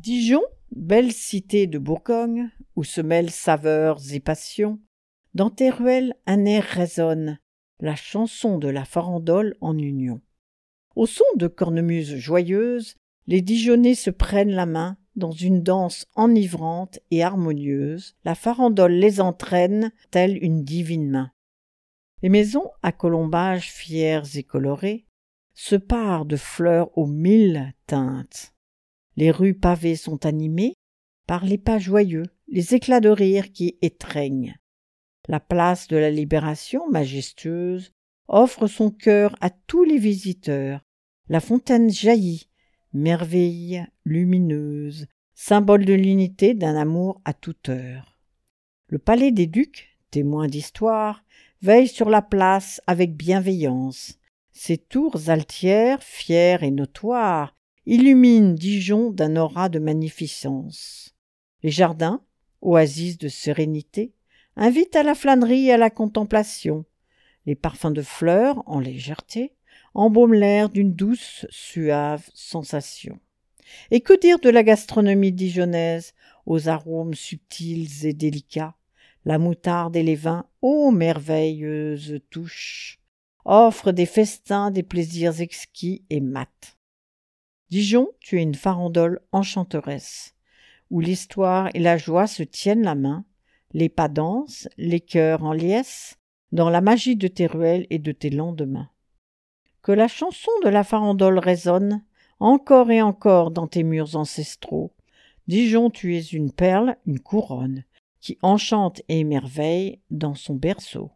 Dijon, belle cité de Bourgogne, où se mêlent saveurs et passions, dans tes ruelles un air résonne, la chanson de la farandole en union. Au son de cornemuses joyeuses, les Dijonnais se prennent la main dans une danse enivrante et harmonieuse, la farandole les entraîne telle une divine main. Les maisons à colombages fiers et colorés se parent de fleurs aux mille teintes. Les rues pavées sont animées par les pas joyeux, les éclats de rire qui étreignent. La place de la Libération, majestueuse, offre son cœur à tous les visiteurs. La fontaine jaillit, merveille lumineuse, symbole de l'unité d'un amour à toute heure. Le palais des ducs, témoin d'histoire, veille sur la place avec bienveillance. Ses tours altières, fières et notoires, illumine Dijon d'un aura de magnificence. Les jardins, oasis de sérénité, invitent à la flânerie et à la contemplation. Les parfums de fleurs, en légèreté, embaument l'air d'une douce, suave sensation. Et que dire de la gastronomie dijonnaise, aux arômes subtils et délicats La moutarde et les vins, ô merveilleuses touches, offrent des festins, des plaisirs exquis et mats. Dijon, tu es une farandole enchanteresse, où l'histoire et la joie se tiennent la main, les pas dansent, les cœurs en liesse, dans la magie de tes ruelles et de tes lendemains. Que la chanson de la farandole résonne, encore et encore dans tes murs ancestraux. Dijon, tu es une perle, une couronne, qui enchante et émerveille dans son berceau.